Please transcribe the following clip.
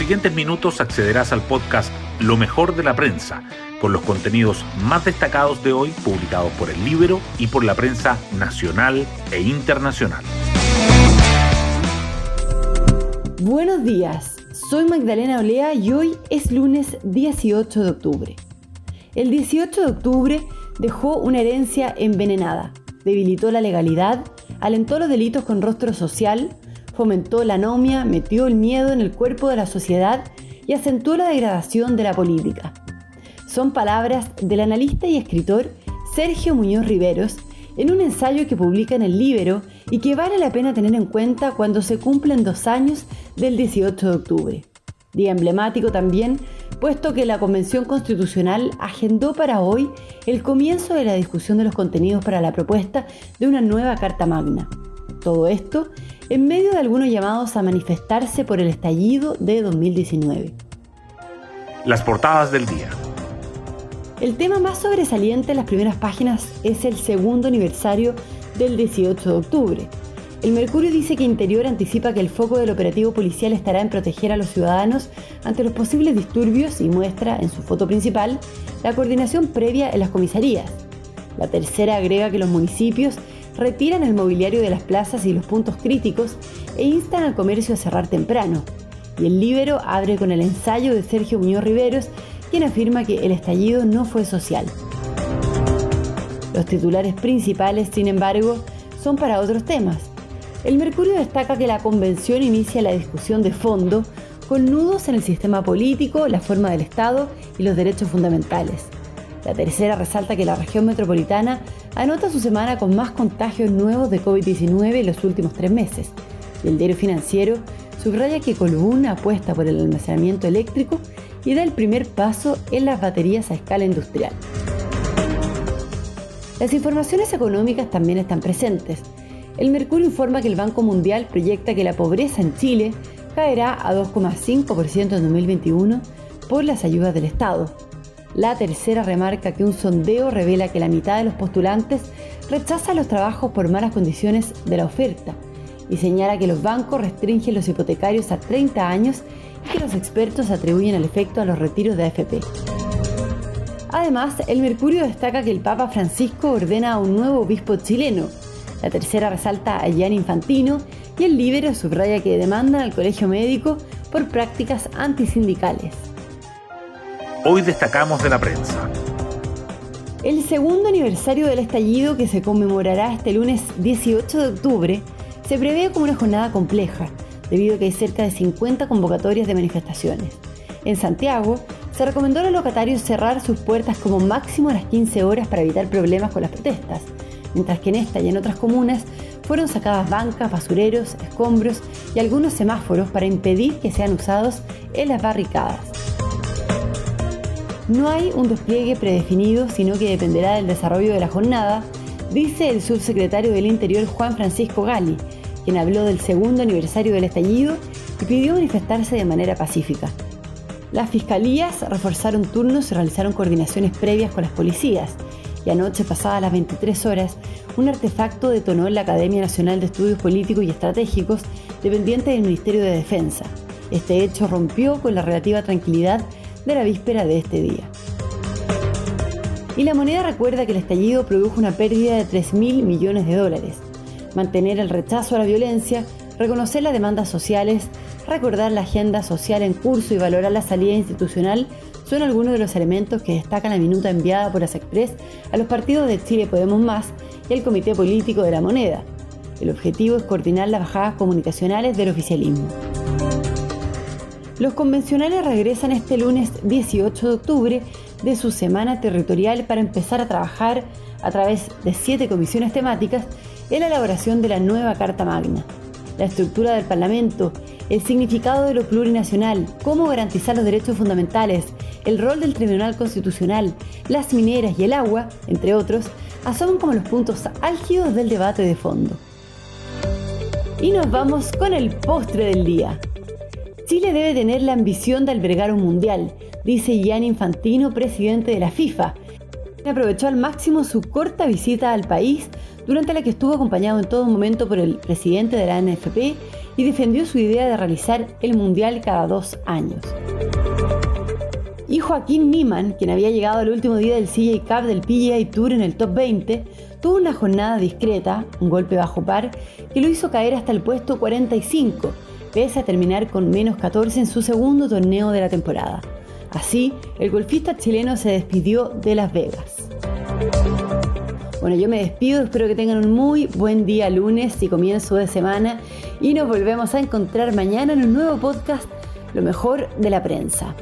siguientes minutos accederás al podcast Lo mejor de la prensa, con los contenidos más destacados de hoy publicados por el libro y por la prensa nacional e internacional. Buenos días, soy Magdalena Olea y hoy es lunes 18 de octubre. El 18 de octubre dejó una herencia envenenada, debilitó la legalidad, alentó los delitos con rostro social, fomentó la anomia, metió el miedo en el cuerpo de la sociedad y acentuó la degradación de la política. Son palabras del analista y escritor Sergio Muñoz Riveros en un ensayo que publica en el Libero y que vale la pena tener en cuenta cuando se cumplen dos años del 18 de octubre. Día emblemático también, puesto que la Convención Constitucional agendó para hoy el comienzo de la discusión de los contenidos para la propuesta de una nueva Carta Magna. Todo esto en medio de algunos llamados a manifestarse por el estallido de 2019. Las portadas del día. El tema más sobresaliente en las primeras páginas es el segundo aniversario del 18 de octubre. El Mercurio dice que Interior anticipa que el foco del operativo policial estará en proteger a los ciudadanos ante los posibles disturbios y muestra en su foto principal la coordinación previa en las comisarías. La tercera agrega que los municipios retiran el mobiliario de las plazas y los puntos críticos e instan al comercio a cerrar temprano. Y el Libero abre con el ensayo de Sergio Muñoz Riveros, quien afirma que el estallido no fue social. Los titulares principales, sin embargo, son para otros temas. El Mercurio destaca que la convención inicia la discusión de fondo con nudos en el sistema político, la forma del Estado y los derechos fundamentales. La tercera resalta que la región metropolitana anota su semana con más contagios nuevos de COVID-19 en los últimos tres meses. Y el diario financiero subraya que Colbún apuesta por el almacenamiento eléctrico y da el primer paso en las baterías a escala industrial. Las informaciones económicas también están presentes. El Mercurio informa que el Banco Mundial proyecta que la pobreza en Chile caerá a 2,5% en 2021 por las ayudas del Estado. La tercera remarca que un sondeo revela que la mitad de los postulantes rechaza los trabajos por malas condiciones de la oferta y señala que los bancos restringen los hipotecarios a 30 años y que los expertos atribuyen el efecto a los retiros de AFP. Además, el Mercurio destaca que el Papa Francisco ordena a un nuevo obispo chileno. La tercera resalta a Gianni Infantino y el Libero subraya que demandan al colegio médico por prácticas antisindicales. Hoy destacamos de la prensa. El segundo aniversario del estallido que se conmemorará este lunes 18 de octubre se prevé como una jornada compleja, debido a que hay cerca de 50 convocatorias de manifestaciones. En Santiago, se recomendó a los locatarios cerrar sus puertas como máximo a las 15 horas para evitar problemas con las protestas, mientras que en esta y en otras comunas fueron sacadas bancas, basureros, escombros y algunos semáforos para impedir que sean usados en las barricadas. No hay un despliegue predefinido, sino que dependerá del desarrollo de la jornada, dice el subsecretario del Interior Juan Francisco Gali, quien habló del segundo aniversario del estallido y pidió manifestarse de manera pacífica. Las fiscalías reforzaron turnos y realizaron coordinaciones previas con las policías, y anoche, pasadas las 23 horas, un artefacto detonó en la Academia Nacional de Estudios Políticos y Estratégicos, dependiente del Ministerio de Defensa. Este hecho rompió con la relativa tranquilidad de la víspera de este día. Y la moneda recuerda que el estallido produjo una pérdida de 3.000 millones de dólares. Mantener el rechazo a la violencia, reconocer las demandas sociales, recordar la agenda social en curso y valorar la salida institucional son algunos de los elementos que destacan la minuta enviada por ASECPRES a los partidos de Chile Podemos Más y al Comité Político de la Moneda. El objetivo es coordinar las bajadas comunicacionales del oficialismo. Los convencionales regresan este lunes 18 de octubre de su semana territorial para empezar a trabajar a través de siete comisiones temáticas en la elaboración de la nueva Carta Magna. La estructura del Parlamento, el significado de lo plurinacional, cómo garantizar los derechos fundamentales, el rol del Tribunal Constitucional, las mineras y el agua, entre otros, asoman como los puntos álgidos del debate de fondo. Y nos vamos con el postre del día. Chile debe tener la ambición de albergar un mundial, dice Gianni Infantino, presidente de la FIFA. Aprovechó al máximo su corta visita al país, durante la que estuvo acompañado en todo momento por el presidente de la NFP y defendió su idea de realizar el Mundial cada dos años. Y Joaquín Niman, quien había llegado al último día del CJ Cup del PGA Tour en el top 20, tuvo una jornada discreta, un golpe bajo par, que lo hizo caer hasta el puesto 45, pese a terminar con menos 14 en su segundo torneo de la temporada. Así, el golfista chileno se despidió de Las Vegas. Bueno, yo me despido, espero que tengan un muy buen día lunes y comienzo de semana y nos volvemos a encontrar mañana en un nuevo podcast, Lo mejor de la prensa.